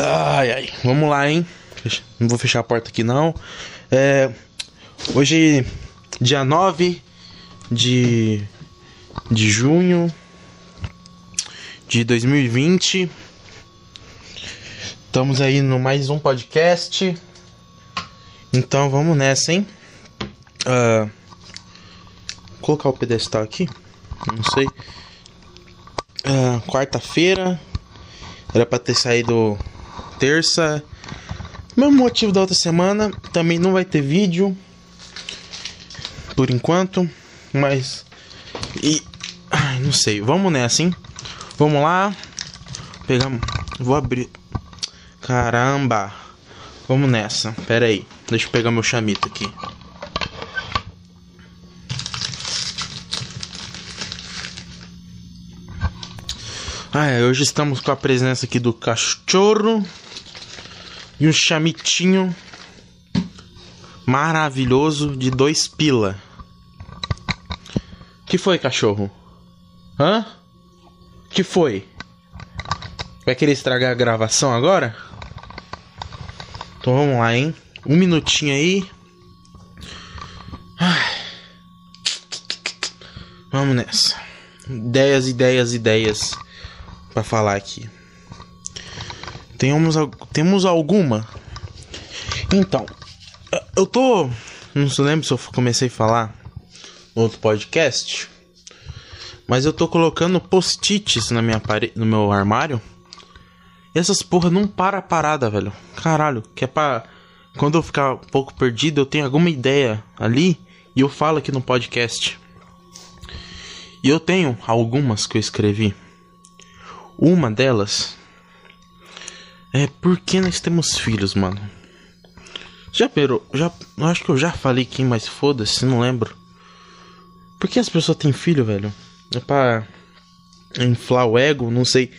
Ai, ai. Vamos lá, hein? Não vou fechar a porta aqui, não. É, hoje, dia 9 de, de junho de 2020. Estamos aí no mais um podcast. Então vamos nessa, hein? Uh, colocar o pedestal aqui. Não sei. Uh, Quarta-feira. Era pra ter saído terça. Mesmo motivo da outra semana. Também não vai ter vídeo. Por enquanto. Mas. E. Ai, não sei. Vamos nessa, hein? Vamos lá. Pegamos. Vou abrir. Caramba. Vamos nessa. Pera aí. Deixa eu pegar meu chamito aqui. Ah, hoje estamos com a presença aqui do cachorro e um chamitinho maravilhoso de dois pila. Que foi, cachorro? Hã? Que foi? Vai querer estragar a gravação agora? Então vamos lá, hein? Um minutinho aí. Vamos nessa. Ideias, ideias, ideias para falar aqui. Temos, temos alguma? Então, eu tô. Não se lembra se eu comecei a falar no outro podcast. Mas eu tô colocando post-its na minha pare... no meu armário. E essas porra não para a parada, velho. Caralho, que é pra. Quando eu ficar um pouco perdido, eu tenho alguma ideia ali e eu falo aqui no podcast. E eu tenho algumas que eu escrevi. Uma delas é por que nós temos filhos, mano. Já perou? Já, eu acho que eu já falei aqui, mas foda-se, não lembro. Por que as pessoas têm filho, velho? É pra inflar o ego, não sei.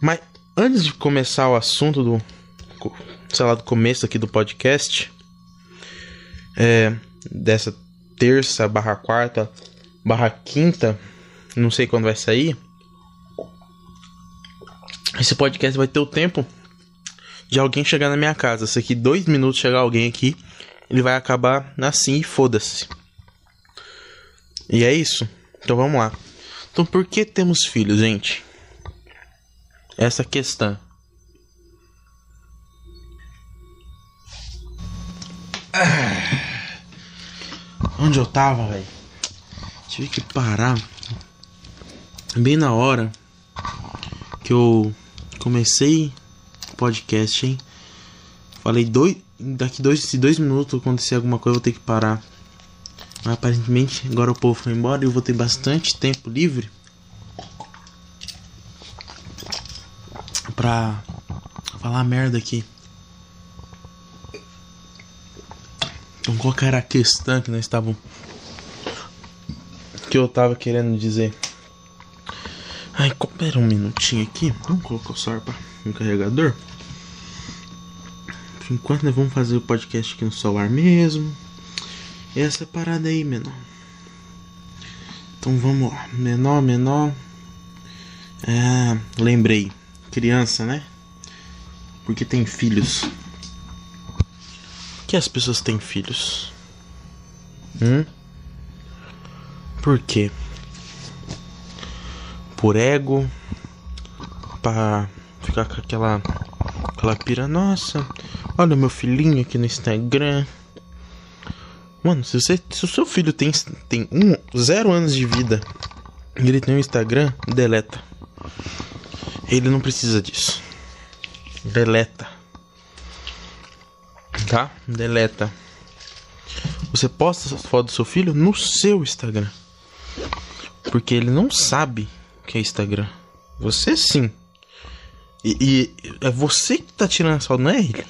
Mas antes de começar o assunto do. Sei lá, do começo aqui do podcast. É. Dessa terça barra quarta barra quinta. Não sei quando vai sair. Esse podcast vai ter o tempo de alguém chegar na minha casa. Se aqui dois minutos chegar alguém aqui, ele vai acabar assim e foda-se. E é isso. Então vamos lá. Então por que temos filhos, gente? Essa questão. Ah. Onde eu tava, velho? Tive que parar bem na hora que eu comecei podcast, hein? Falei dois. Daqui dois, se dois minutos acontecer alguma coisa, eu vou ter que parar. Mas, aparentemente, agora o povo foi embora e eu vou ter bastante tempo livre pra falar merda aqui. Então, qual era a questão que nós estavam. Que eu tava querendo dizer? Ai, espera um minutinho aqui. Vamos colocar o celular no carregador. Enquanto, nós vamos fazer o podcast aqui no celular mesmo. Essa parada aí, menor. Então vamos lá. Menor, menor. É, lembrei. Criança, né? Porque tem filhos. Por que as pessoas têm filhos? Hum? Por quê? por ego, para ficar com aquela aquela pira, nossa, olha meu filhinho aqui no Instagram. Mano, se, você, se o seu filho tem, tem um, zero anos de vida e ele tem um Instagram, deleta. Ele não precisa disso. Deleta. Tá? Deleta. Você posta as fotos do seu filho no seu Instagram. Porque ele não sabe que é Instagram. Você sim. E, e, é você que tá tirando a foto, não é ele.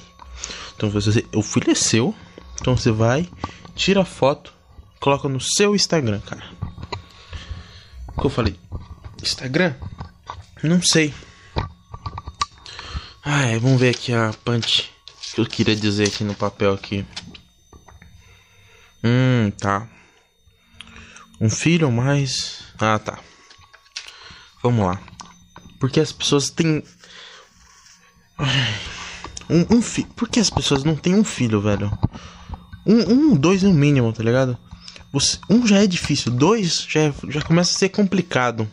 Então você, o filho é seu. Então você vai, tira a foto, coloca no seu Instagram, cara. O que eu falei? Instagram? Não sei. Ai, vamos ver aqui a punch que eu queria dizer aqui no papel aqui. Hum, tá. Um filho ou mais. Ah, tá. Vamos lá. Porque as pessoas têm. Um, um filho. Por que as pessoas não têm um filho, velho? Um, um dois no mínimo, tá ligado? Você, um já é difícil, dois já, é, já começa a ser complicado.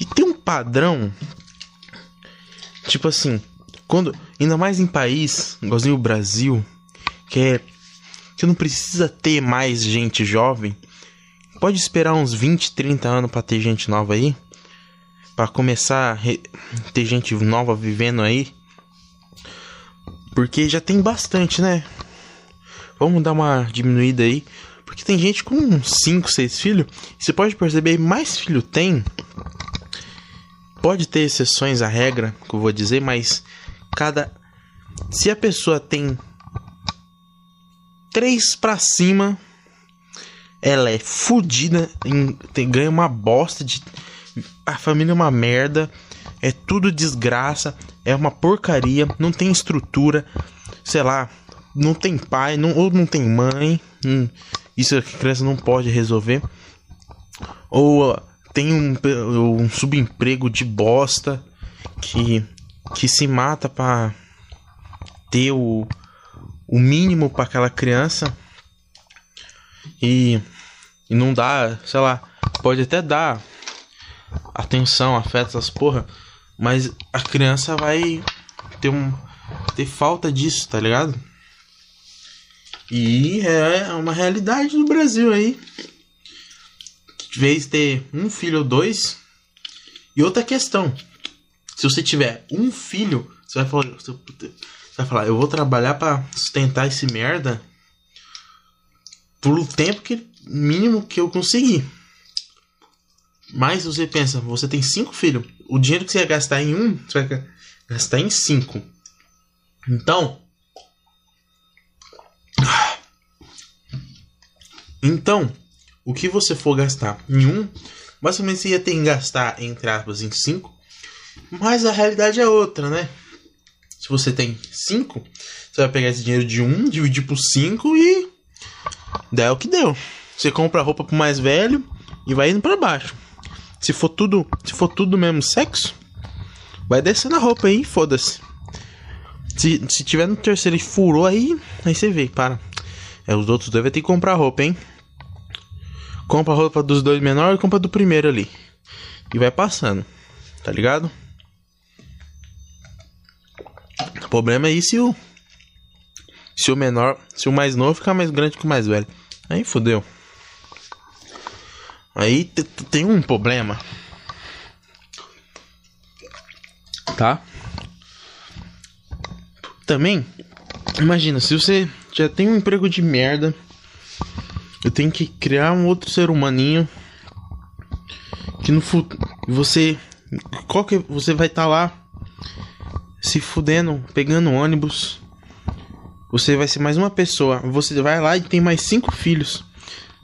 E tem um padrão. Tipo assim, quando. Ainda mais em país, igualzinho o Brasil, que é. Que não precisa ter mais gente jovem. Pode esperar uns 20, 30 anos para ter gente nova aí. para começar a ter gente nova vivendo aí. Porque já tem bastante, né? Vamos dar uma diminuída aí. Porque tem gente com 5, 6 filhos. Você pode perceber, mais filho tem. Pode ter exceções à regra, que eu vou dizer, mas cada. Se a pessoa tem 3 para cima, ela é fodida, ganha uma bosta de. A família é uma merda, é tudo desgraça, é uma porcaria, não tem estrutura, sei lá, não tem pai, não, ou não tem mãe. Hum, isso a criança não pode resolver. Ou tem um, um subemprego de bosta que, que se mata para ter o, o mínimo para aquela criança e, e não dá, sei lá, pode até dar atenção, afeto, essas porra, mas a criança vai ter um ter falta disso, tá ligado? E é uma realidade do Brasil aí. De vez ter um filho ou dois. E outra questão: se você tiver um filho, você vai falar, você vai falar eu vou trabalhar para sustentar esse merda pelo tempo que mínimo que eu conseguir. Mas você pensa, você tem cinco filhos, o dinheiro que você ia gastar em um, você vai gastar em cinco. Então, Então, o que você for gastar em um, basicamente você ia ter que gastar, entre aspas, em cinco. Mas a realidade é outra, né? Se você tem cinco, você vai pegar esse dinheiro de um, dividir por cinco e. dá o que deu. Você compra roupa pro mais velho e vai indo para baixo. Se for tudo, se for tudo mesmo sexo, vai descendo a roupa aí, foda-se. Se, se tiver no terceiro e furou aí, aí você vê, para. É, os outros dois vai ter que comprar roupa, hein? Compra a roupa dos dois menores e compra do primeiro ali. E vai passando. Tá ligado? O problema é isso se o. Se o menor. Se o mais novo ficar mais grande que o mais velho. Aí fodeu. Aí tem um problema. Tá? Também. Imagina, se você já tem um emprego de merda. Eu tenho que criar um outro ser humaninho que no futuro você qual que você vai estar tá lá se fudendo, pegando ônibus. Você vai ser mais uma pessoa. Você vai lá e tem mais cinco filhos.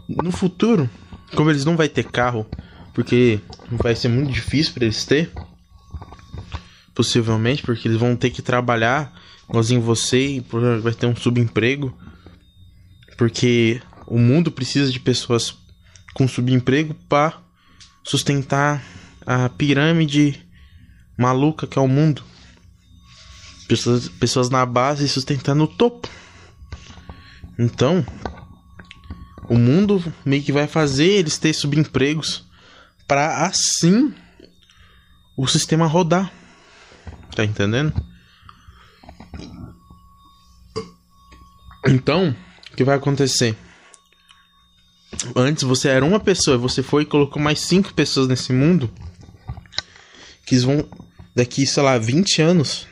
No futuro, como eles não vai ter carro, porque vai ser muito difícil para eles ter, possivelmente, porque eles vão ter que trabalhar igualzinho você e vai ter um subemprego. Porque o mundo precisa de pessoas com subemprego para sustentar a pirâmide maluca que é o mundo. Pessoas, pessoas na base sustentando o topo. Então, o mundo meio que vai fazer eles ter subempregos para assim o sistema rodar. Tá entendendo? Então, o que vai acontecer? Antes você era uma pessoa, você foi e colocou mais cinco pessoas nesse mundo. Que eles vão, daqui, sei lá, 20 anos,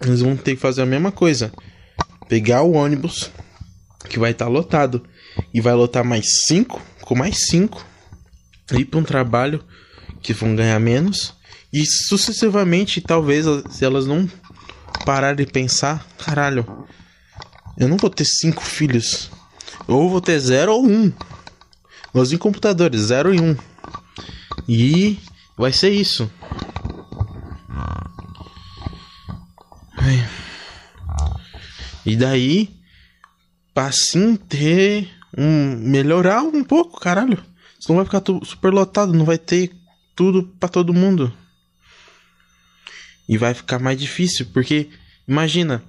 eles vão ter que fazer a mesma coisa. Pegar o ônibus, que vai estar tá lotado, e vai lotar mais cinco, com mais cinco, ir para um trabalho que vão ganhar menos. E sucessivamente, talvez, se elas não pararem de pensar, caralho, eu não vou ter cinco filhos. Ou vou ter zero ou um. Nos computadores, zero e um. E vai ser isso. E daí, pra assim ter um. melhorar um pouco, caralho. Senão vai ficar super lotado, não vai ter tudo para todo mundo. E vai ficar mais difícil, porque Imagina.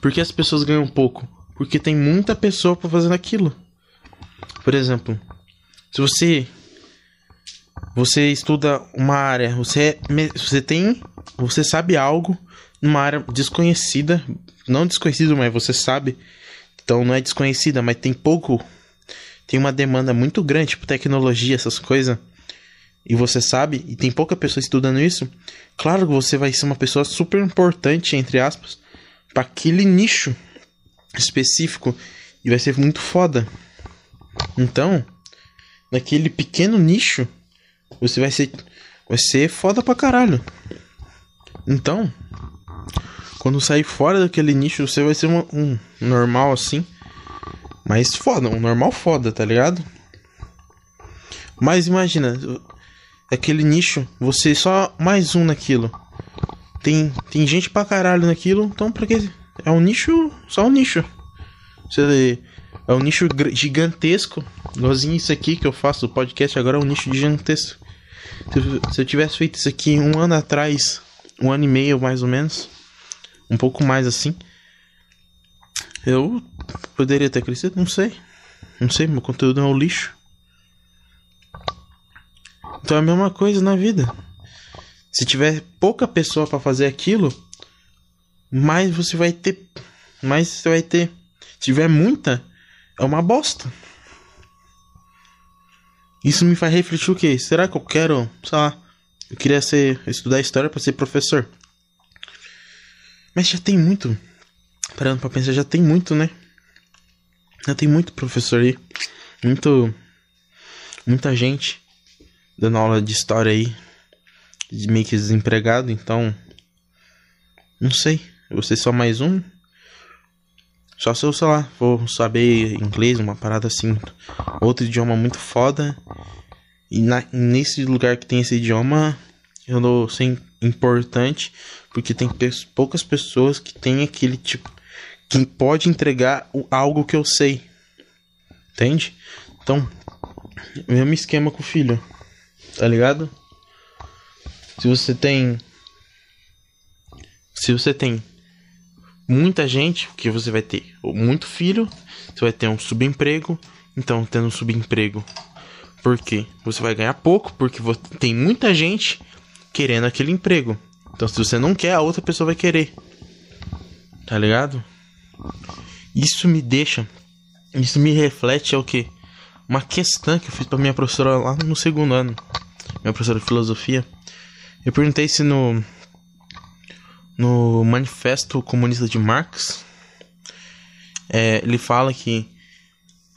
Por que as pessoas ganham pouco? Porque tem muita pessoa para fazer aquilo. Por exemplo, se você você estuda uma área, você você tem, você sabe algo numa área desconhecida, não desconhecido, mas você sabe. Então não é desconhecida, mas tem pouco tem uma demanda muito grande, tipo tecnologia, essas coisas e você sabe, e tem pouca pessoa estudando isso, claro que você vai ser uma pessoa super importante, entre aspas, para aquele nicho específico e vai ser muito foda. Então, naquele pequeno nicho, você vai ser vai ser foda pra caralho. Então, quando sair fora daquele nicho, você vai ser uma, um normal assim, mas foda, um normal foda, tá ligado? Mas imagina, aquele nicho, você só mais um naquilo. Tem, tem gente pra caralho naquilo, então pra que. É um nicho, só um nicho. Você, é um nicho gigantesco. Igualzinho isso aqui que eu faço, o podcast agora é um nicho gigantesco. Se eu tivesse feito isso aqui um ano atrás, um ano e meio mais ou menos, um pouco mais assim, eu poderia ter crescido, não sei. Não sei, meu conteúdo é um lixo. Então é a mesma coisa na vida. Se tiver pouca pessoa para fazer aquilo, mais você vai ter, mais você vai ter. Se tiver muita, é uma bosta. Isso me faz refletir o quê? Será que eu quero, sei lá, eu queria ser estudar história para ser professor? Mas já tem muito. Parando para pensar, já tem muito, né? Já tem muito professor aí. Muito muita gente dando aula de história aí, meio que desempregado, então. Não sei, você só mais um. Só se eu, sei lá, for saber inglês, uma parada assim, outro idioma muito foda. E na, nesse lugar que tem esse idioma, eu não sei importante, porque tem poucas pessoas que tem aquele tipo. que pode entregar algo que eu sei. Entende? Então, mesmo esquema com o filho tá ligado? Se você tem. Se você tem muita gente, que você vai ter muito filho, você vai ter um subemprego. Então, tendo um subemprego, por quê? Você vai ganhar pouco, porque tem muita gente querendo aquele emprego. Então, se você não quer, a outra pessoa vai querer. Tá ligado? Isso me deixa. Isso me reflete é o que? Uma questão que eu fiz pra minha professora lá no segundo ano meu professor de filosofia, eu perguntei se no no Manifesto Comunista de Marx é, ele fala que,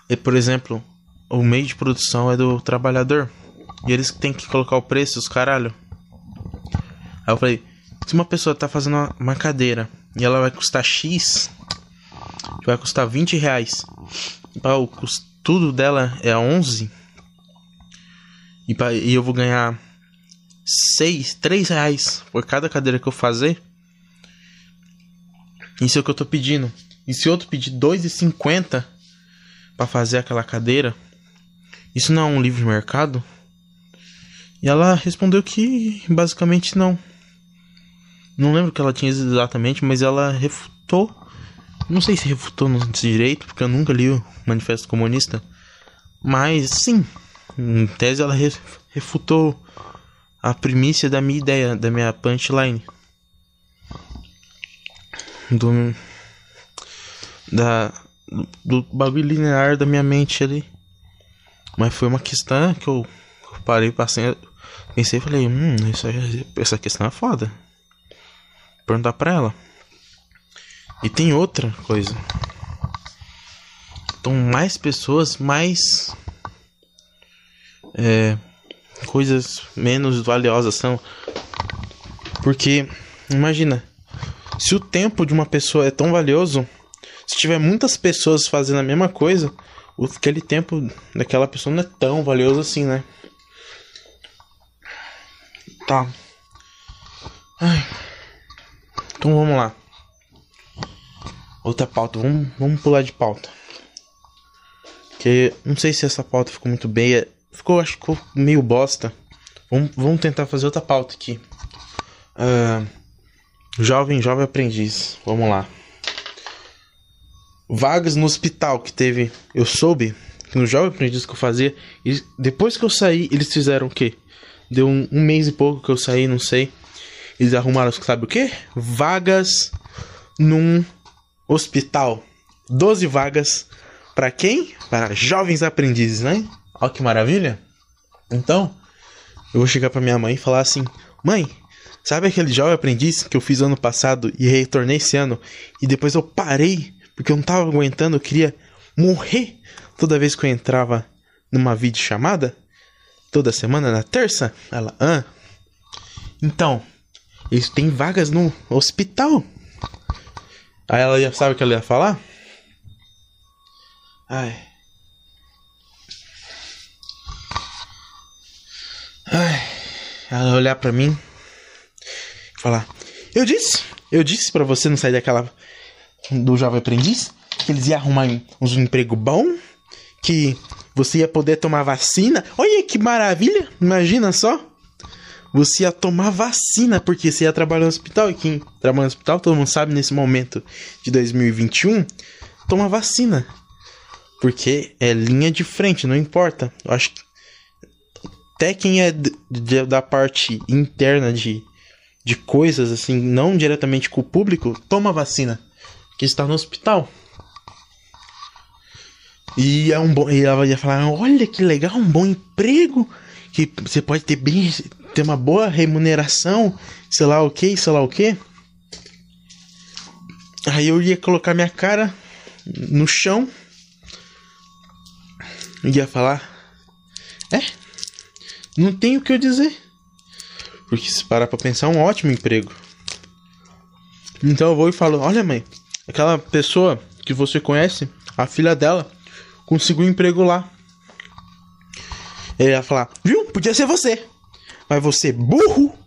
é, por exemplo, o meio de produção é do trabalhador e eles têm que colocar o preço, os caralho. Aí eu falei, se uma pessoa tá fazendo uma, cadeira e ela vai custar X, vai custar 20 reais, o custo dela é 11, e, pra, e eu vou ganhar 6, 3 reais por cada cadeira que eu fazer. Isso é o que eu tô pedindo. E se outro pedir 2,50 para fazer aquela cadeira, isso não é um livre mercado? E ela respondeu que basicamente não. Não lembro o que ela tinha exatamente, mas ela refutou. Não sei se refutou no direito, porque eu nunca li o Manifesto Comunista. Mas sim, em tese, ela refutou a primícia da minha ideia, da minha punchline. Do. Da. Do bagulho linear da minha mente ali. Mas foi uma questão que eu parei, passei, pensei e falei: Hum, essa questão é foda. Perguntar pra ela. E tem outra coisa. Então, mais pessoas, mais é, coisas menos valiosas são. Porque, imagina, se o tempo de uma pessoa é tão valioso, se tiver muitas pessoas fazendo a mesma coisa, aquele tempo daquela pessoa não é tão valioso assim, né? Tá. Ai. Então vamos lá. Outra pauta, vamos, vamos pular de pauta. Que não sei se essa pauta ficou muito bem. Ficou, acho que ficou meio bosta. Vamos, vamos tentar fazer outra pauta aqui. Uh, Jovem, jovem aprendiz. Vamos lá. Vagas no hospital que teve. Eu soube que no jovem aprendiz que eu fazia. E depois que eu saí, eles fizeram o quê? Deu um, um mês e pouco que eu saí, não sei. Eles arrumaram, sabe o quê? Vagas num hospital. 12 vagas para quem? Para jovens aprendizes, né? Olha que maravilha. Então, eu vou chegar para minha mãe e falar assim: "Mãe, sabe aquele jovem aprendiz que eu fiz ano passado e retornei esse ano e depois eu parei porque eu não tava aguentando, eu queria morrer toda vez que eu entrava numa videochamada? Toda semana na terça?" Ela: "Ah. Então, eles têm vagas no hospital." Aí ela já sabe o que ela ia falar? Ai. Ai. Ela olhar para mim e falar: Eu disse, eu disse para você não sair daquela do jovem aprendiz que eles iam arrumar um, um emprego bom, que você ia poder tomar vacina. Olha que maravilha! Imagina só. Você ia tomar vacina porque você ia trabalhar no hospital e quem trabalha no hospital, todo mundo sabe nesse momento de 2021, toma vacina. Porque é linha de frente, não importa. Eu acho que até quem é da parte interna de, de coisas, assim, não diretamente com o público, toma vacina. Que está no hospital. E é um bom. E ela ia falar: olha que legal, um bom emprego. Que você pode ter bem. Ter uma boa remuneração. Sei lá o que, sei lá o que. Aí eu ia colocar minha cara no chão ia falar: É, não tenho o que eu dizer. Porque se parar pra pensar, é um ótimo emprego. Então eu vou e falo: Olha, mãe, aquela pessoa que você conhece, a filha dela, conseguiu um emprego lá. Ele ia falar: Viu? Podia ser você. Mas você, burro,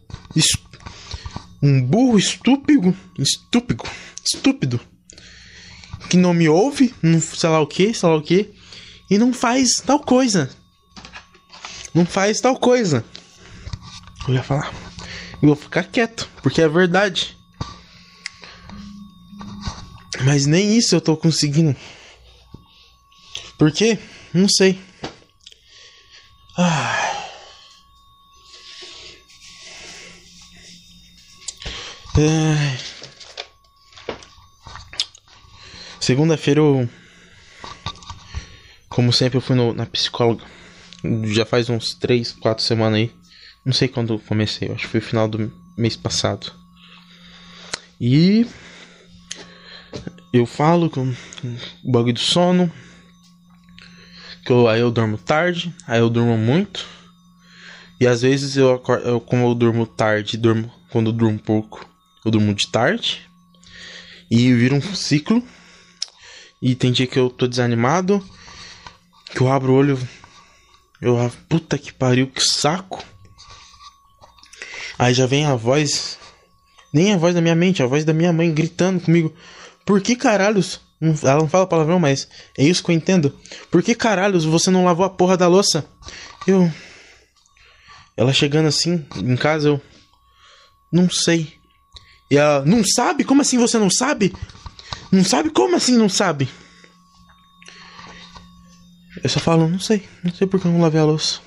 um burro estúpido, estúpido, estúpido, que não me ouve, não sei lá o que, sei lá o que e não faz tal coisa. Não faz tal coisa. Eu ia falar. Eu vou ficar quieto, porque é verdade. Mas nem isso eu tô conseguindo. Por quê? Não sei. Ah. Segunda-feira eu como sempre, eu fui no, na psicóloga. Já faz uns 3, 4 semanas aí. Não sei quando comecei, acho que foi final do mês passado. E eu falo com o bagulho do sono. Que eu, aí eu durmo tarde, aí eu durmo muito. E às vezes eu acordo, como eu durmo tarde, durmo quando eu durmo pouco, eu durmo de tarde. E vira um ciclo. E tem dia que eu tô desanimado que eu abro o olho. Eu, puta que pariu, que saco. Aí já vem a voz. Nem a voz da minha mente, a voz da minha mãe gritando comigo. Por que caralhos? Ela não fala palavrão, mas é isso que eu entendo. Por que caralhos você não lavou a porra da louça? Eu. Ela chegando assim em casa, eu. Não sei. E ela. Não sabe? Como assim você não sabe? Não sabe? Como assim não sabe? Eu só falo, não sei, não sei porque eu não lavei a louça.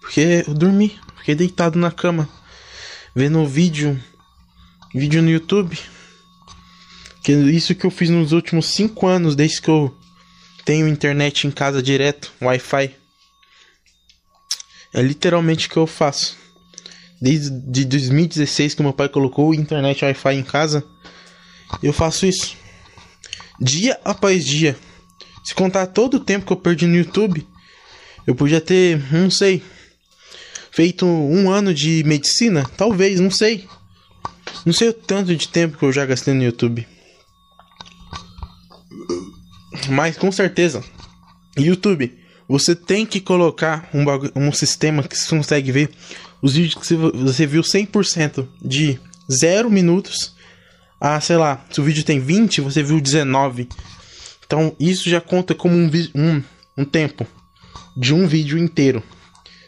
Porque eu dormi, fiquei deitado na cama, vendo vídeo, vídeo no YouTube. Que isso que eu fiz nos últimos 5 anos, desde que eu tenho internet em casa direto, Wi-Fi. É literalmente o que eu faço. Desde de 2016 que meu pai colocou internet Wi-Fi em casa, eu faço isso. Dia após dia. Se contar todo o tempo que eu perdi no YouTube, eu podia ter, não sei, feito um ano de medicina? Talvez, não sei. Não sei o tanto de tempo que eu já gastei no YouTube. Mas com certeza, YouTube, você tem que colocar um, um sistema que você consegue ver os vídeos que você viu 100% de 0 minutos a, sei lá, se o vídeo tem 20, você viu 19. Então isso já conta como um, um, um tempo de um vídeo inteiro.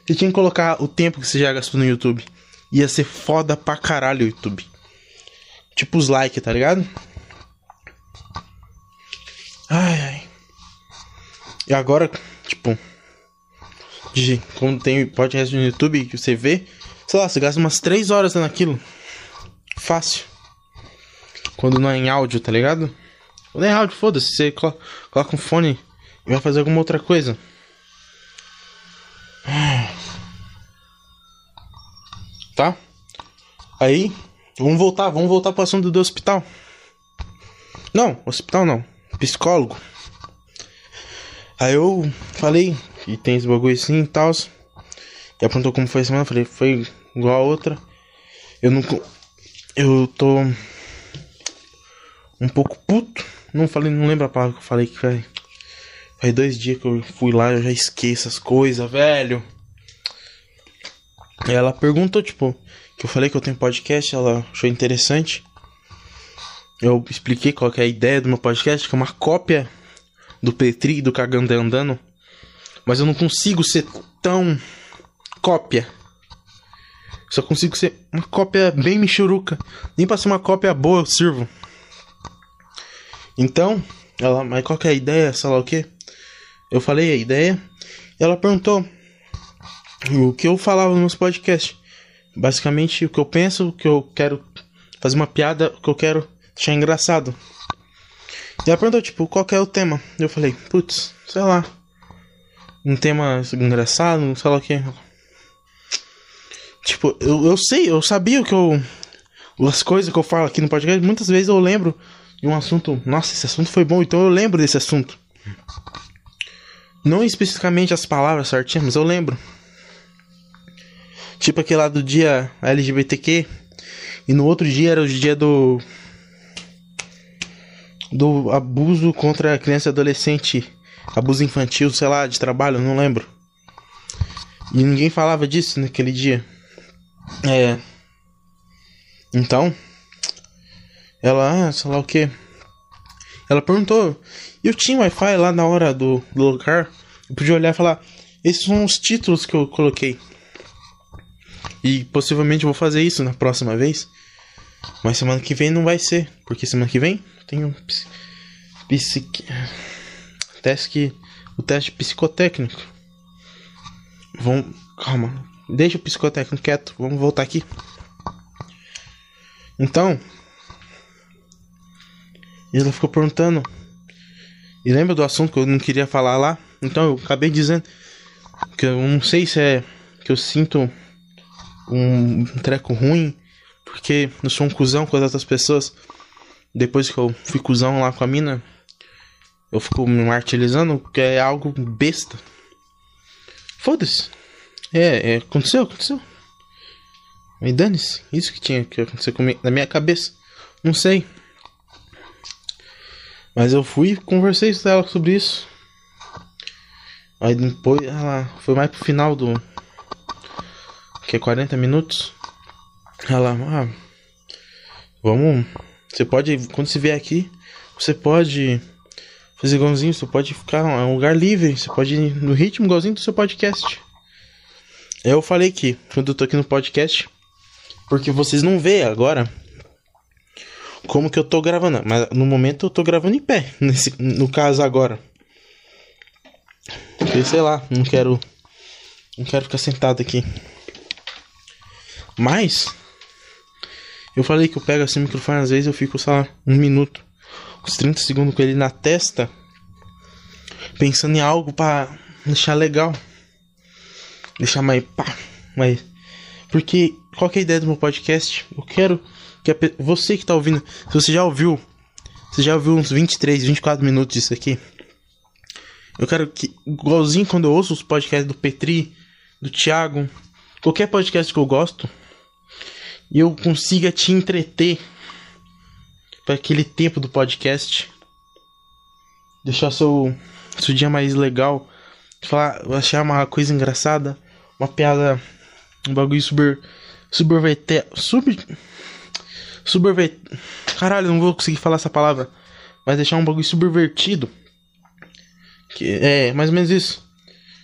Você tinha que colocar o tempo que você já gastou no YouTube. Ia ser foda pra caralho o YouTube. pros likes, tá ligado? Ai, ai. E agora, tipo, de, quando tem podcast no YouTube que você vê, sei lá, você gasta umas 3 horas naquilo. Fácil. Quando não é em áudio, tá ligado? Quando é áudio, foda-se, você coloca, coloca um fone e vai fazer alguma outra coisa. Tá? Aí, vamos voltar, vamos voltar pro assunto do hospital. Não, hospital não. Psicólogo. Aí eu falei que tem esse bagulho assim e tal. E apontou como foi a semana. Falei, foi igual a outra. Eu não. Eu tô. Um pouco puto. Não falei, não lembro a palavra que eu falei que faz. Faz dois dias que eu fui lá, eu já esqueço as coisas, velho. E ela perguntou, tipo, que eu falei que eu tenho podcast, ela achou interessante. Eu expliquei qual é a ideia do meu podcast, que é uma cópia do Petri e do Cagando Andando. Mas eu não consigo ser tão cópia. Só consigo ser uma cópia bem michuruca. Nem pra ser uma cópia boa eu sirvo. Então, ela, mas qual que é a ideia, sei lá o que? Eu falei a ideia. Ela perguntou o que eu falava nos podcasts. Basicamente, o que eu penso, o que eu quero fazer uma piada, o que eu quero deixar engraçado. E ela perguntou, tipo, qual é o tema? Eu falei, putz, sei lá. Um tema engraçado, sei lá o que. Tipo, eu, eu sei, eu sabia que eu. As coisas que eu falo aqui no podcast, muitas vezes eu lembro de um assunto. Nossa, esse assunto foi bom, então eu lembro desse assunto. Não especificamente as palavras certinhas, mas eu lembro. Tipo aquele lá do dia LGBTQ. E no outro dia era o dia do do abuso contra criança e adolescente, abuso infantil, sei lá, de trabalho, não lembro. E ninguém falava disso naquele dia. É. Então, ela, ah, sei lá o que. Ela perguntou. Eu tinha Wi-Fi lá na hora do, do lugar. Eu podia olhar e falar: Esses são os títulos que eu coloquei. E possivelmente eu vou fazer isso na próxima vez. Mas semana que vem não vai ser. Porque semana que vem tem um psique... teste o teste psicotécnico. Vamos, calma. Deixa o psicotécnico quieto. Vamos voltar aqui. Então, ela ficou perguntando. E lembra do assunto que eu não queria falar lá? Então eu acabei dizendo que eu não sei se é que eu sinto um treco ruim porque eu sou um cuzão com as outras pessoas depois que eu fui cuzão lá com a mina, eu fico me martirizando porque é algo besta. Foda-se. É, é, aconteceu, aconteceu. Mas dane-se. Isso que tinha que acontecer comigo, na minha cabeça. Não sei. Mas eu fui conversei com ela sobre isso. Aí depois ela foi mais pro final do. Que é 40 minutos. Ela, ah, vamos você pode, quando você vier aqui, você pode fazer igualzinho, você pode ficar em um lugar livre, você pode ir no ritmo igualzinho do seu podcast. Eu falei que quando eu tô aqui no podcast, porque vocês não vê agora como que eu tô gravando, mas no momento eu tô gravando em pé, nesse, no caso agora. Porque sei lá, não quero não quero ficar sentado aqui. Mas eu falei que eu pego assim o microfone, às vezes eu fico, só um minuto, uns 30 segundos com ele na testa, pensando em algo para deixar legal. Deixar mais pá, mais. Porque qual é a ideia do meu podcast? Eu quero que a, você que tá ouvindo, se você já ouviu, você já ouviu uns 23, 24 minutos disso aqui. Eu quero que, igualzinho quando eu ouço os podcasts do Petri, do Thiago, qualquer podcast que eu gosto, eu consiga te entreter para aquele tempo do podcast. Deixar seu, seu dia mais legal. Falar, achar uma coisa engraçada, uma piada, um bagulho super. Subverter. Sub. Subverter. Caralho, não vou conseguir falar essa palavra. Mas deixar um bagulho subvertido. Que é mais ou menos isso.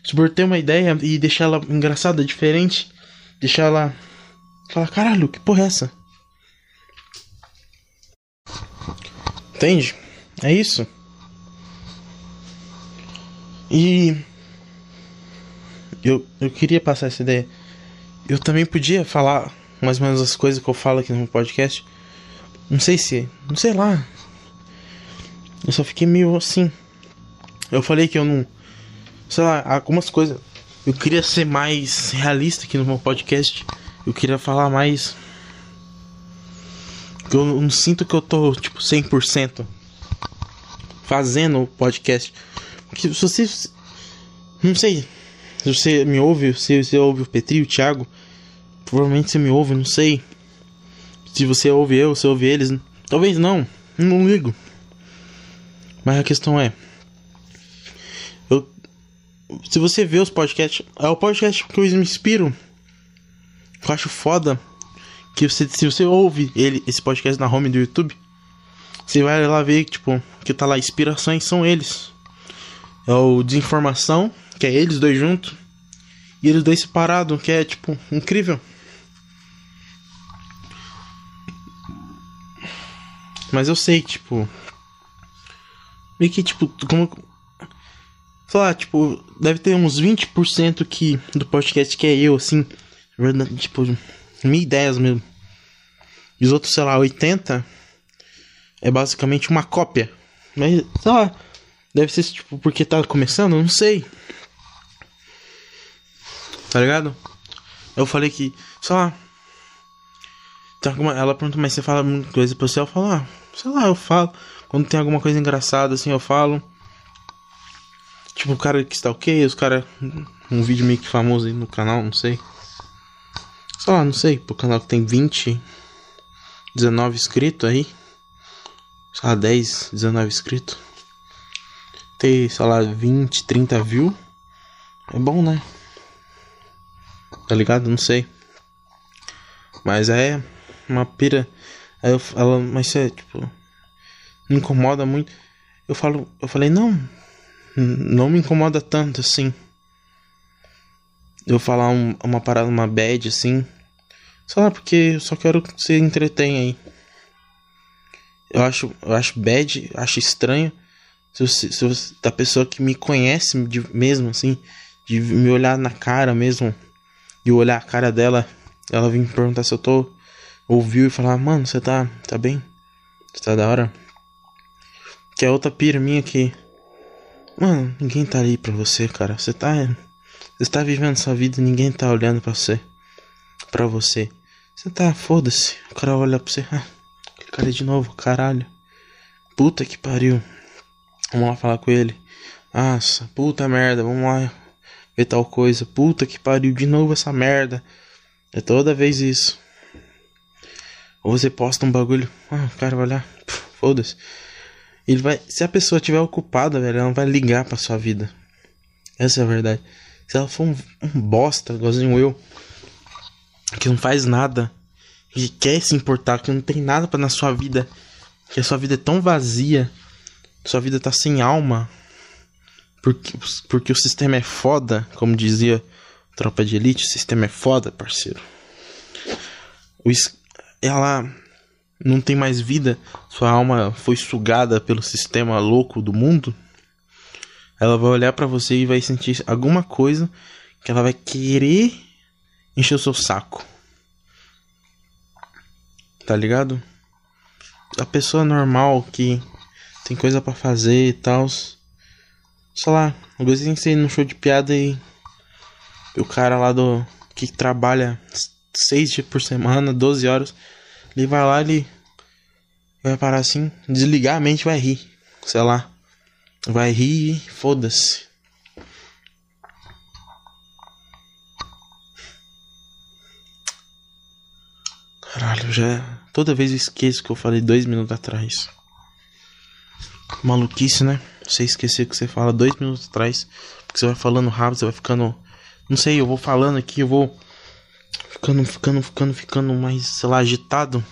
Subverter uma ideia e deixar ela engraçada, diferente. Deixar ela Fala, caralho, que porra é essa? Entende? É isso. E eu, eu queria passar essa ideia. Eu também podia falar mais ou menos as coisas que eu falo aqui no podcast. Não sei se. Não sei lá. Eu só fiquei meio assim. Eu falei que eu não. Sei lá, algumas coisas. Eu queria ser mais realista aqui no meu podcast. Eu queria falar mais. Eu não sinto que eu tô, tipo, 100% fazendo o podcast. Porque se você. Não sei. Se você me ouve, se você ouve o Petri, o Thiago. Provavelmente você me ouve, não sei. Se você ouve eu, se ouve eles. Talvez não. Não ligo. Mas a questão é. Eu, se você vê os podcasts. É o podcast que eu me inspiro. Eu acho foda. Que você, se você ouve ele, esse podcast na home do YouTube. Você vai lá ver, tipo, que tá lá, inspirações são eles. É o Desinformação, que é eles dois juntos. E eles dois separados, que é, tipo, incrível. Mas eu sei, tipo. Meio que, tipo, como. Sei lá, tipo, deve ter uns 20% que, do podcast que é eu, assim. Tipo, minha ideias mesmo. E os outros, sei lá, 80% é basicamente uma cópia. Mas, sei lá. Deve ser, tipo, porque tá começando, não sei. Tá ligado? Eu falei que, sei lá. Ela perguntou, mas você fala muita coisa pra você? Eu falo, ah, sei lá, eu falo. Quando tem alguma coisa engraçada assim, eu falo. Tipo, o cara que está ok, os cara. Um vídeo meio que famoso aí no canal, não sei. Sei lá, não sei. Pro canal que tem 20, 19 inscritos aí. Sei lá, 10, 19 inscritos. Ter, sei lá, 20, 30 views. É bom, né? Tá ligado? Não sei. Mas é uma pira. Aí eu, ela, mas é tipo, me incomoda muito. Eu falo, eu falei, não, não me incomoda tanto assim. Eu falar um, uma parada, uma bad assim. Lá, porque eu só quero que você entretenha aí. Eu acho, eu acho bad, acho estranho. Se se da pessoa que me conhece de, mesmo, assim, de me olhar na cara mesmo, e olhar a cara dela, ela vir me perguntar se eu tô ouviu e falar, mano, você tá, tá bem? Você tá da hora? Que é outra pira minha que. Mano, ninguém tá ali pra você, cara. Você tá. Você tá vivendo sua vida e ninguém tá olhando pra você. Pra você. Você tá, foda-se. O cara olha pra você. Ah, cara de novo, caralho. Puta que pariu. Vamos lá falar com ele. Nossa, puta merda, vamos lá ver tal coisa. Puta que pariu, de novo essa merda. É toda vez isso. Ou você posta um bagulho, ah, o cara vai olhar, foda-se. Ele vai, se a pessoa estiver ocupada, velho, ela não vai ligar pra sua vida. Essa é a verdade. Se ela for um, um bosta, igualzinho eu, que não faz nada, que quer se importar, que não tem nada para na sua vida, que a sua vida é tão vazia, sua vida tá sem alma, porque, porque o sistema é foda, como dizia Tropa de Elite, o sistema é foda, parceiro. O, ela não tem mais vida, sua alma foi sugada pelo sistema louco do mundo, ela vai olhar para você e vai sentir alguma coisa que ela vai querer encher o seu saco. Tá ligado? A pessoa normal que tem coisa para fazer e tal, sei lá, eu gostei de ser num show de piada e o cara lá do que trabalha seis dias por semana, 12 horas. Ele vai lá, ele vai parar assim, desligar a mente vai rir. Sei lá. Vai rir foda-se. Caralho, já. Toda vez eu esqueço que eu falei dois minutos atrás. Maluquice, né? Você esquecer que você fala dois minutos atrás. Porque você vai falando rápido, você vai ficando. Não sei, eu vou falando aqui, eu vou ficando, ficando, ficando, ficando mais, sei lá, agitado.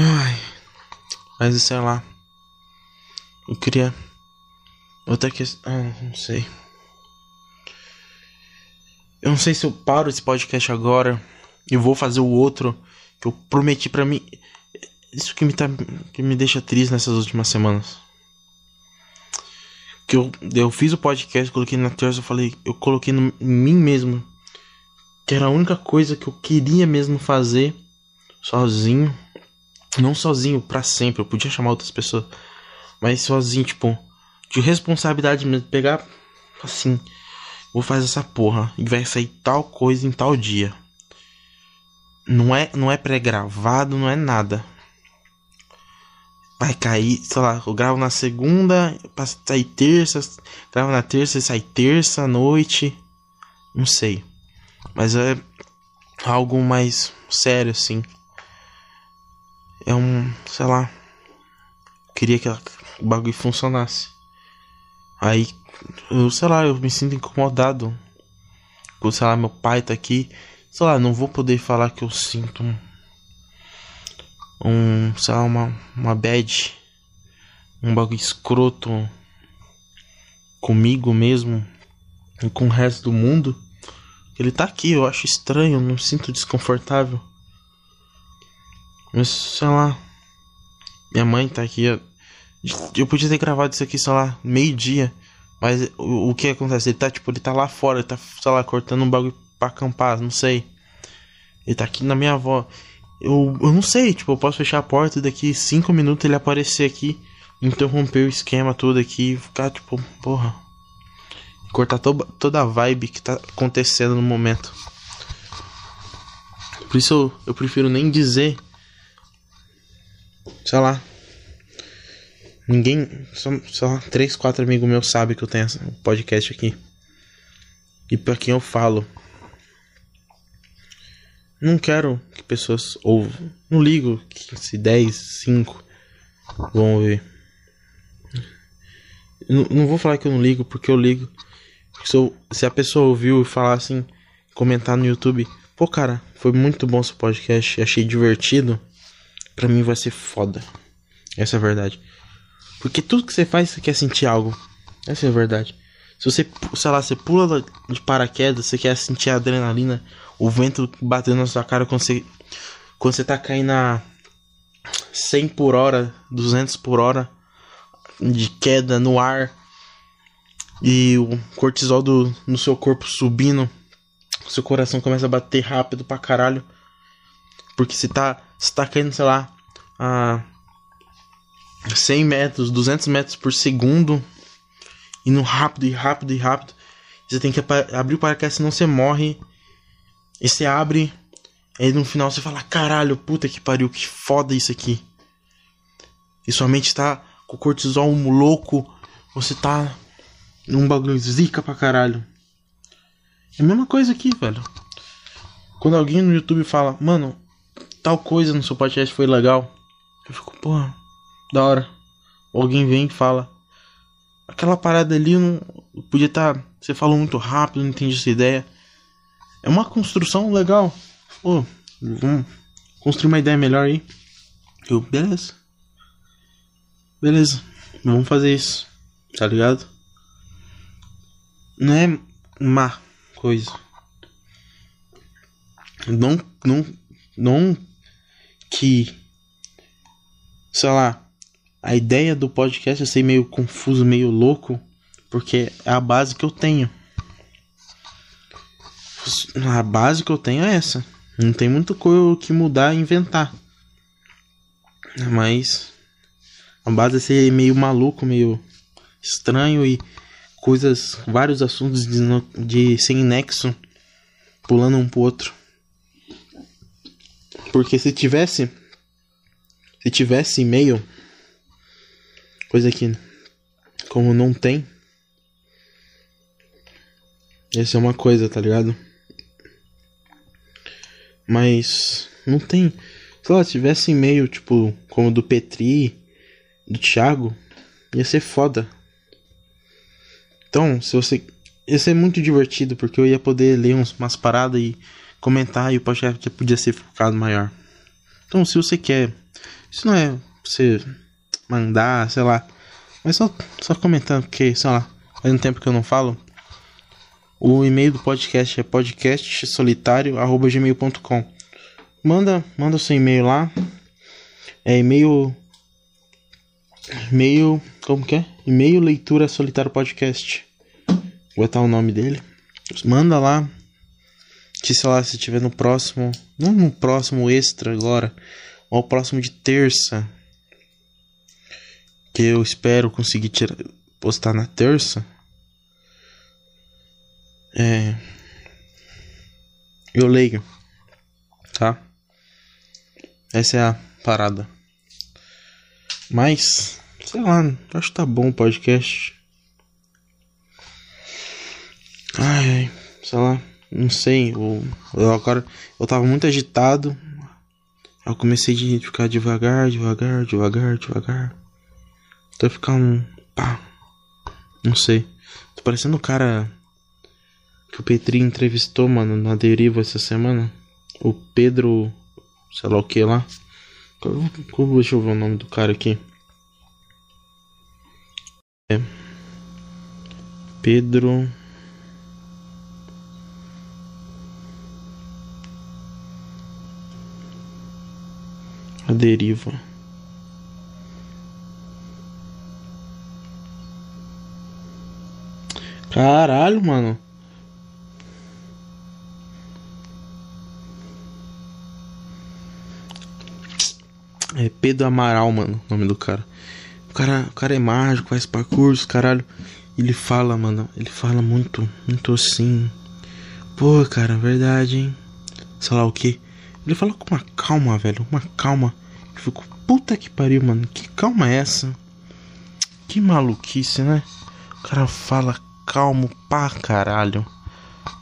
Ai, mas sei lá. Eu queria. Outra questão. Ah, não sei. Eu não sei se eu paro esse podcast agora. e vou fazer o outro que eu prometi para mim. Isso que me tá que me deixa triste nessas últimas semanas. Que eu, eu fiz o podcast, coloquei na terça, eu falei, eu coloquei no, em mim mesmo que era a única coisa que eu queria mesmo fazer sozinho. Não sozinho para sempre, eu podia chamar outras pessoas, mas sozinho, tipo, de responsabilidade mesmo, pegar assim, vou fazer essa porra e vai sair tal coisa em tal dia. Não é, não é pré-gravado, não é nada. Vai cair, sei lá, eu gravo na segunda, sair terça, gravo na terça e sai terça noite. Não sei. Mas é algo mais sério assim. É um, sei lá, queria que o bagulho funcionasse. Aí, eu, sei lá, eu me sinto incomodado. Por, sei lá, meu pai tá aqui. Sei lá, não vou poder falar que eu sinto um. Um, sei lá, uma, uma bad. Um bagulho escroto comigo mesmo e com o resto do mundo. Ele tá aqui, eu acho estranho, não sinto desconfortável. Mas, sei lá. Minha mãe tá aqui. Eu podia ter gravado isso aqui, sei lá, meio-dia. Mas o, o, que acontece? Ele tá, tipo, ele tá lá fora, ele tá, sei lá, cortando um bagulho pra acampar, não sei. Ele tá aqui na minha avó. Eu, eu não sei, tipo, eu posso fechar a porta e daqui cinco minutos ele aparecer aqui, interromper o esquema todo aqui e ficar, tipo, porra. Cortar to toda a vibe que tá acontecendo no momento. Por isso eu, eu prefiro nem dizer. Sei lá, Ninguém, só, só três, quatro amigos meus sabem que eu tenho um podcast aqui. E para quem eu falo. Não quero que pessoas ouvam. Não ligo que se 10, 5 vão ouvir. Não, não vou falar que eu não ligo, porque eu ligo. Se, eu, se a pessoa ouviu e falar assim, comentar no YouTube, pô cara, foi muito bom seu podcast, achei divertido. Pra mim vai ser foda. Essa é a verdade. Porque tudo que você faz, você quer sentir algo. Essa é a verdade. Se você, sei lá, você pula de paraquedas, você quer sentir a adrenalina, o vento batendo na sua cara quando você, quando você tá caindo a 100 por hora, 200 por hora de queda no ar e o cortisol do, no seu corpo subindo, seu coração começa a bater rápido pra caralho. Porque você tá, você tá caindo, sei lá, a 100 metros, 200 metros por segundo, indo rápido e rápido e rápido. Você tem que abrir o paraquedas, senão você morre. E você abre, aí no final você fala: caralho, puta que pariu, que foda isso aqui. E sua mente tá com o cortisol louco, você tá num bagulho zica pra caralho. É a mesma coisa aqui, velho. Quando alguém no YouTube fala, mano, tal coisa no seu podcast foi legal, eu fico, porra, da hora. Alguém vem e fala. Aquela parada ali não podia estar. Tá, você falou muito rápido, não entendi essa ideia. É uma construção legal. Pô, vamos construir uma ideia melhor aí. Eu, beleza. Beleza. Vamos fazer isso. Tá ligado? Não é má coisa. Não, não, não que, sei lá, a ideia do podcast é ser meio confuso, meio louco, porque é a base que eu tenho. A base que eu tenho é essa. Não tem muito coisa que mudar e inventar. Mas a base é ser meio maluco, meio estranho e coisas, vários assuntos de, de sem nexo pulando um pro outro. Porque se tivesse se tivesse e-mail Coisa que, como não tem, essa é uma coisa, tá ligado? Mas não tem. Se lá, tivesse e-mail, tipo, como do Petri, do Thiago, ia ser foda. Então, se você. Ia ser muito divertido, porque eu ia poder ler umas paradas e comentar e o podcast podia ser focado maior. Então, se você quer. Isso não é você mandar, sei lá. Mas só, só comentando, porque, sei lá, faz um tempo que eu não falo. O e-mail do podcast é podcastsolitário.gmail.com manda, manda seu e-mail lá. É e-mail. E-mail. Como que é? E-mail leitura solitário podcast. Vou botar o nome dele. Manda lá. Que sei lá, se tiver no próximo. Não no próximo extra agora. Ou próximo de terça. Que eu espero conseguir tirar, postar na terça. É. Eu leio. Tá? Essa é a parada. Mas, sei lá, acho que tá bom o podcast. Ai, sei lá, não sei. Eu, eu agora eu tava muito agitado. Eu comecei a ficar devagar, devagar, devagar, devagar. Até ficar um. pá. Não sei. Tô parecendo o cara que o Petri entrevistou, mano, na deriva essa semana. O Pedro. sei lá o que lá. Deixa eu ver o nome do cara aqui. É. Pedro. A deriva. Caralho, mano. É Pedro Amaral, mano, o nome do cara. O cara, o cara é mágico, faz parkour, caralho. Ele fala, mano, ele fala muito, muito assim. Pô, cara, verdade, hein? Sei lá o que. Ele fala com uma calma, velho, uma calma. Eu fico, puta que pariu, mano, que calma é essa? Que maluquice, né? O cara fala calmo pra caralho.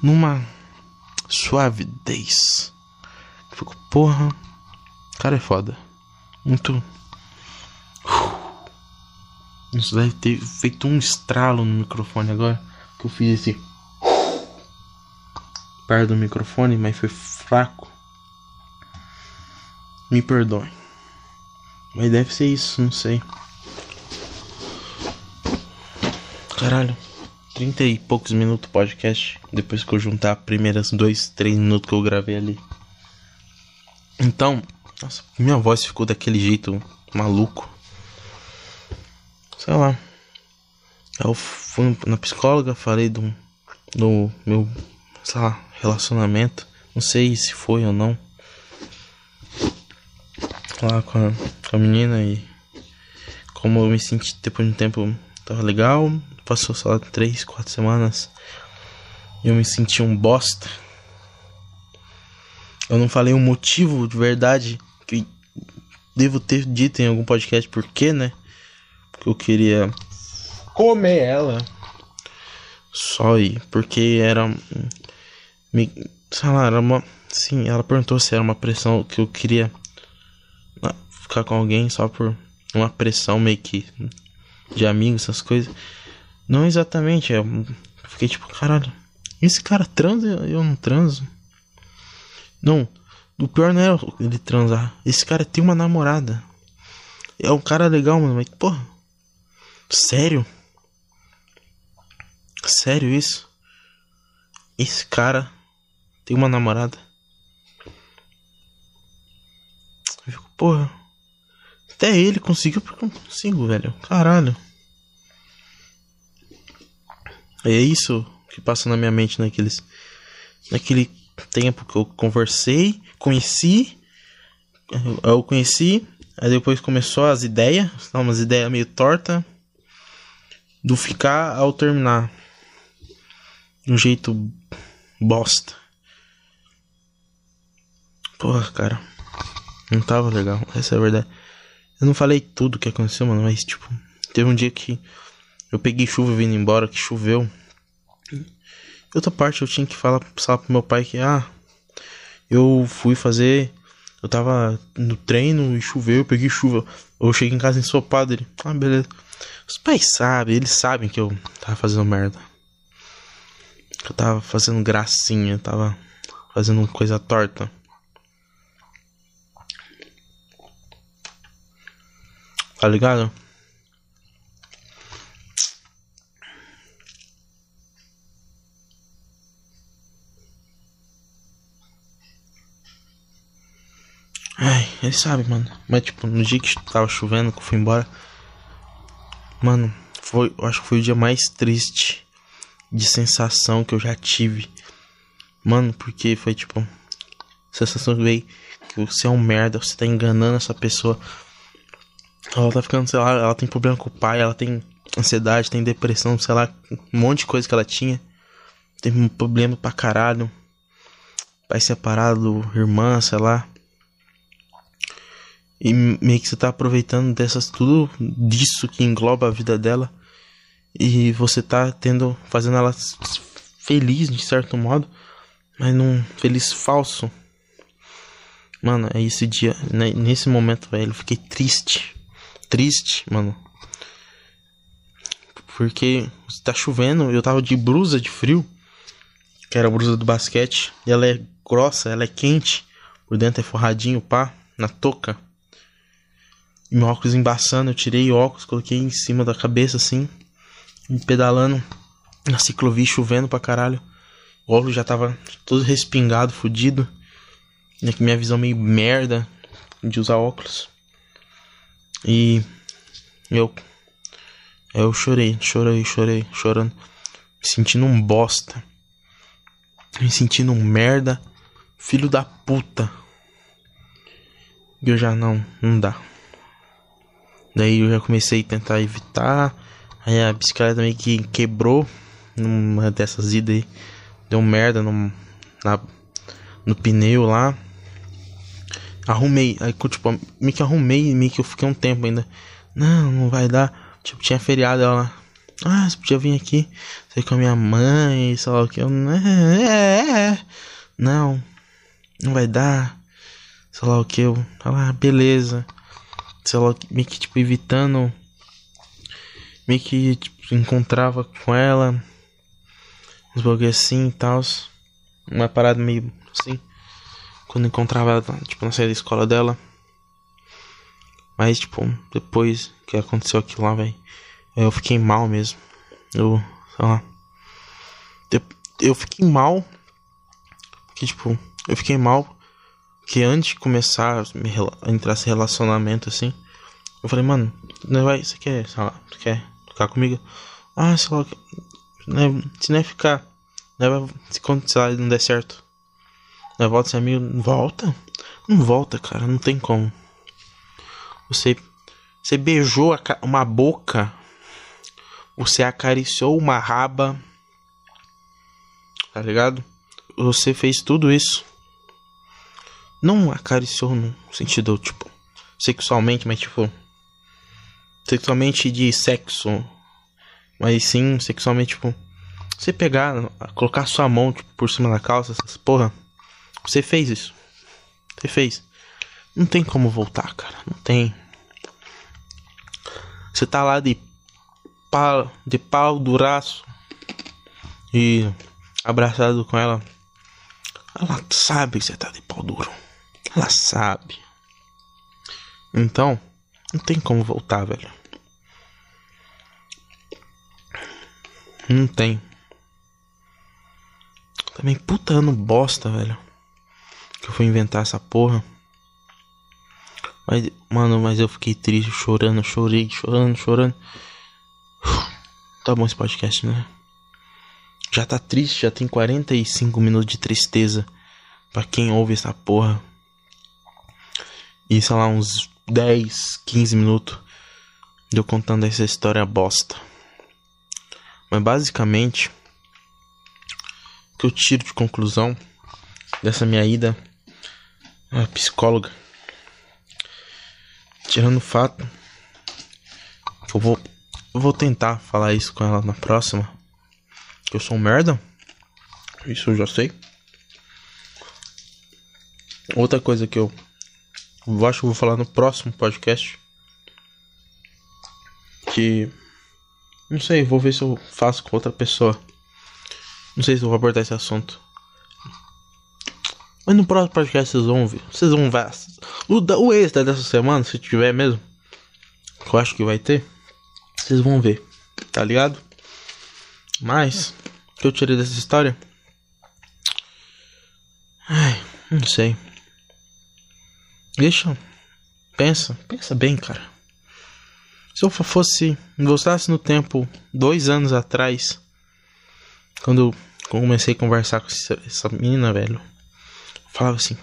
Numa suavidez. Eu fico, porra, o cara é foda muito. Isso deve ter feito um estralo no microfone agora. Que eu fiz esse. Perto do microfone, mas foi fraco. Me perdoe. Mas deve ser isso, não sei. Caralho. 30 e poucos minutos podcast. Depois que eu juntar primeiras dois, três minutos que eu gravei ali. Então, nossa, minha voz ficou daquele jeito maluco. Sei lá. Eu fui na psicóloga, falei do, do meu, sei lá, relacionamento. Não sei se foi ou não. Lá com a, com a menina e como eu me senti depois de um tempo tava legal. Passou só três, quatro semanas. E eu me senti um bosta. Eu não falei o um motivo de verdade que devo ter dito em algum podcast por quê, né? Porque eu queria comer ela. Só aí, porque era me, sei lá, era uma sim, ela perguntou se era uma pressão que eu queria ficar com alguém só por uma pressão meio que de amigos, essas coisas. Não exatamente, eu fiquei tipo, caralho, esse cara transa eu não transo. Não, o pior não é ele transar. Esse cara tem uma namorada. É um cara legal, mano, mas porra. Sério? Sério isso? Esse cara tem uma namorada. Eu fico, porra. Até ele conseguiu porque eu não consigo, velho. Caralho. É isso que passa na minha mente naqueles. Naquele tempo que eu conversei, conheci, eu conheci, aí depois começou as ideias, umas ideias meio torta do ficar ao terminar. De um jeito bosta. Porra, cara. Não tava legal, essa é a verdade. Eu não falei tudo que aconteceu, mano, mas tipo, teve um dia que eu peguei chuva vindo embora, que choveu. Outra parte eu tinha que falar, falar pro meu pai que, ah, eu fui fazer. Eu tava no treino e choveu, eu peguei chuva. Eu cheguei em casa ensopado. Ele, ah, beleza. Os pais sabem, eles sabem que eu tava fazendo merda. Que eu tava fazendo gracinha, tava fazendo coisa torta. Tá ligado? Ai, ele sabe, mano. Mas, tipo, no dia que tava chovendo, que eu fui embora. Mano, foi. Eu acho que foi o dia mais triste de sensação que eu já tive. Mano, porque foi tipo. Sensação que veio que você é um merda, você tá enganando essa pessoa. Ela tá ficando, sei lá, ela tem problema com o pai, ela tem ansiedade, tem depressão, sei lá, um monte de coisa que ela tinha. Teve um problema pra caralho. Pai separado, irmã, sei lá. E meio que você tá aproveitando dessas tudo disso que engloba a vida dela. E você tá tendo. fazendo ela feliz de certo modo. Mas num feliz falso. Mano, é esse dia. Né, nesse momento, velho, eu fiquei triste. Triste, mano. Porque tá chovendo, eu tava de blusa de frio. Que era a blusa do basquete. E ela é grossa, ela é quente. Por dentro é forradinho, pá, na touca. E meu óculos embaçando, eu tirei o óculos, coloquei em cima da cabeça assim, pedalando na ciclovia, chovendo pra caralho. O óculos já tava todo respingado, fudido. E aqui minha visão meio merda de usar óculos. E eu eu chorei, chorei, chorei, chorando, me sentindo um bosta. Me sentindo um merda, filho da puta. E eu já não, não dá. Daí eu já comecei a tentar evitar. Aí a bicicleta meio que quebrou numa dessas idas aí. Deu merda no, na, no pneu lá. Arrumei. Aí, tipo, meio que arrumei. Meio que eu fiquei um tempo ainda. Não, não vai dar. Tipo, tinha feriado ela. Ah, você podia vir aqui. Sei com a minha mãe, sei lá o que. Eu, é, é, é. Não, não vai dar. Sei lá o que. Eu, ah, beleza sei lá, meio que tipo evitando. Meio que tipo, encontrava com ela. Uns bagulho assim e tal. Uma parada meio assim. Quando encontrava ela, tipo, na saída da escola dela. Mas, tipo, depois que aconteceu aquilo lá, velho. Eu fiquei mal mesmo. Eu, sei lá. Eu fiquei mal. Que, tipo, eu fiquei mal que antes de começar a entrar esse relacionamento assim, eu falei, mano, não vai, você quer, sei lá, você quer ficar comigo? Ah, sei lá, né, se não é ficar, né, se quando, sei lá, não der certo, né, volta ser amigo, volta? Não volta, cara, não tem como. Você, você beijou uma boca, você acariciou uma raba, tá ligado? Você fez tudo isso não acariciou no sentido, tipo, sexualmente, mas tipo. Sexualmente de sexo. Mas sim, sexualmente, tipo. Você pegar, colocar sua mão tipo, por cima da calça, essas porra. Você fez isso. Você fez. Não tem como voltar, cara. Não tem. Você tá lá de pau, de pau duraço. E abraçado com ela. Ela sabe que você tá de pau duro. Ela sabe. Então, não tem como voltar, velho. Não tem. Também puta ano bosta, velho. Que eu fui inventar essa porra. Mas, mano, mas eu fiquei triste, chorando, chorei, chorando, chorando. Tá bom esse podcast, né? Já tá triste, já tem 45 minutos de tristeza. Pra quem ouve essa porra. E sei lá, uns 10, 15 minutos de eu contando essa história bosta. Mas basicamente, o que eu tiro de conclusão dessa minha ida à psicóloga, tirando o fato eu vou, eu vou tentar falar isso com ela na próxima, que eu sou um merda, isso eu já sei. Outra coisa que eu eu acho que vou falar no próximo podcast. Que. Não sei, vou ver se eu faço com outra pessoa. Não sei se eu vou abordar esse assunto. Mas no próximo podcast vocês vão ver. Vocês vão ver. O, o extra dessa semana, se tiver mesmo. Que eu acho que vai ter. Vocês vão ver. Tá ligado? Mas. O que eu tirei dessa história? Ai, não sei. Deixa. Pensa, pensa bem, cara. Se eu fosse. Voltasse no tempo dois anos atrás. Quando eu comecei a conversar com essa, essa menina, velho. Falava assim.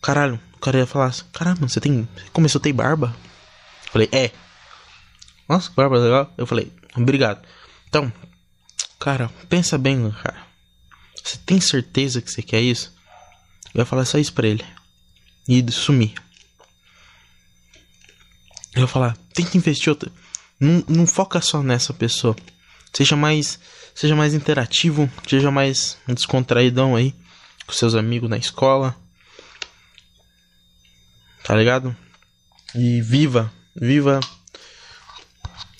Caralho, o cara ia falar assim: Caramba, você tem. Começou a ter barba? Eu falei, é. Nossa, barba legal. Eu falei, obrigado. Então, cara, pensa bem, cara. Você tem certeza que você quer isso? Eu ia falar só isso pra ele. E sumir. Eu ia falar, tem que investir outra. Não, não foca só nessa pessoa. Seja mais. Seja mais interativo. Seja mais descontraidão aí. Com seus amigos na escola. Tá ligado? E viva. Viva.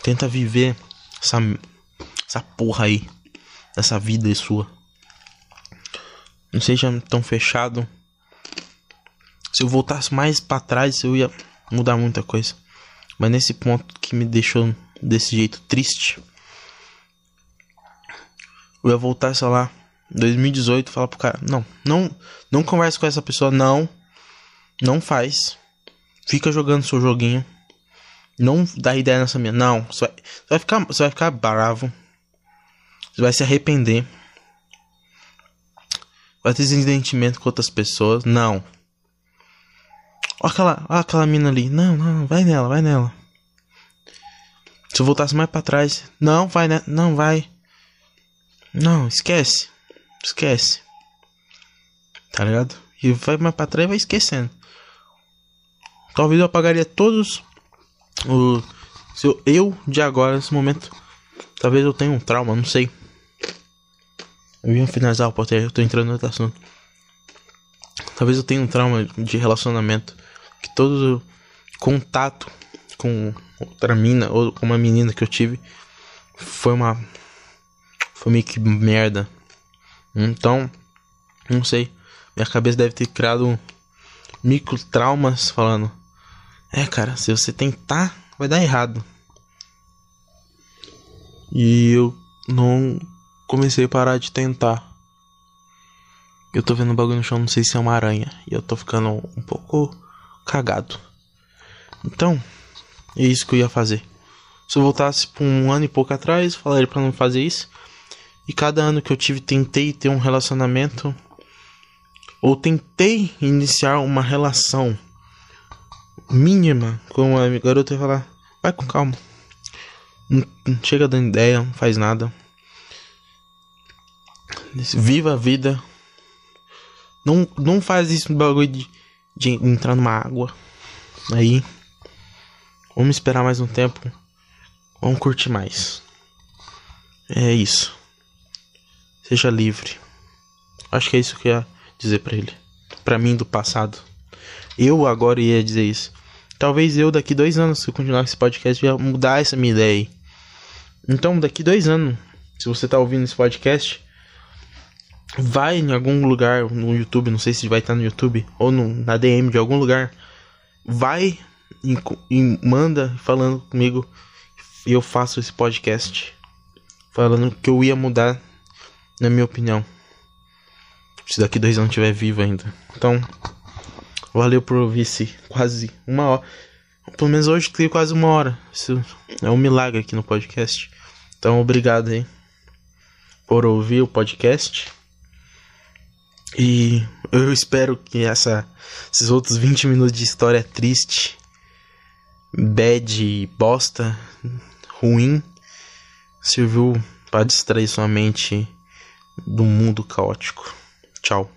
Tenta viver essa. Essa porra aí. Essa vida sua. Não seja tão fechado. Se eu voltasse mais para trás, eu ia mudar muita coisa. Mas nesse ponto que me deixou desse jeito triste, eu ia voltar, sei lá, 2018 e falar pro cara: Não, não, não converse com essa pessoa, não. Não faz. Fica jogando seu joguinho. Não dá ideia nessa minha. Não, você vai, você vai ficar, você vai ficar bravo. Você vai se arrepender. Vai ter desentendimento com outras pessoas. Não. Olha aquela, olha aquela mina ali. Não, não, vai nela, vai nela. Se eu voltasse mais para trás, não, vai, né? Não vai. Não, esquece. Esquece. Tá ligado? E vai mais para trás e vai esquecendo. Talvez eu apagaria todos o se eu, de agora nesse momento. Talvez eu tenha um trauma, não sei. Eu ia finalizar o poder, eu tô entrando no outro assunto. Talvez eu tenha um trauma de relacionamento que todo contato com outra mina ou com uma menina que eu tive foi uma foi meio que merda. Então, não sei, minha cabeça deve ter criado micro traumas falando: "É, cara, se você tentar, vai dar errado". E eu não comecei a parar de tentar. Eu tô vendo um bagulho no chão, não sei se é uma aranha. E eu tô ficando um pouco cagado. Então, é isso que eu ia fazer. Se eu voltasse por um ano e pouco atrás, falaria para não fazer isso. E cada ano que eu tive, tentei ter um relacionamento. Ou tentei iniciar uma relação mínima com uma garota e falar: vai com calma. Não, chega dando ideia, não faz nada. Viva a vida. Não, não faz isso no bagulho de de entrar numa água. Aí, vamos esperar mais um tempo. Vamos curtir mais. É isso. Seja livre. Acho que é isso que eu ia dizer para ele. Para mim do passado. Eu agora ia dizer isso. Talvez eu daqui dois anos, se eu continuar esse podcast, ia mudar essa minha ideia aí. Então, daqui dois anos, se você tá ouvindo esse podcast, vai em algum lugar no YouTube, não sei se vai estar no YouTube ou no, na DM de algum lugar, vai e, e manda falando comigo e eu faço esse podcast falando que eu ia mudar na minha opinião. Se daqui dois anos estiver vivo ainda. Então, valeu por ouvir esse quase uma hora. Pelo menos hoje tem quase uma hora. Isso é um milagre aqui no podcast. Então, obrigado aí por ouvir o podcast. E eu espero que essa, esses outros 20 minutos de história triste, bad, bosta, ruim, serviu para distrair sua mente do mundo caótico. Tchau.